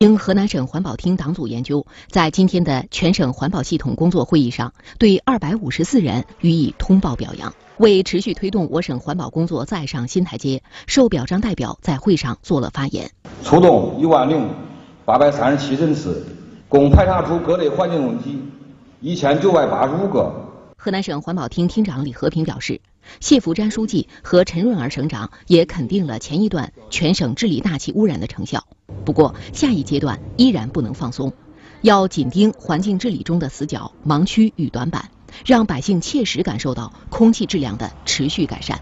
经河南省环保厅党组研究，在今天的全省环保系统工作会议上，对二百五十四人予以通报表扬。为持续推动我省环保工作再上新台阶，受表彰代表在会上做了发言。出动一万零八百三十七人次，共排查出各类环境问题一千九百八十五个。河南省环保厅厅长李和平表示，谢福瞻书记和陈润儿省长也肯定了前一段全省治理大气污染的成效。不过，下一阶段依然不能放松，要紧盯环境治理中的死角、盲区与短板，让百姓切实感受到空气质量的持续改善。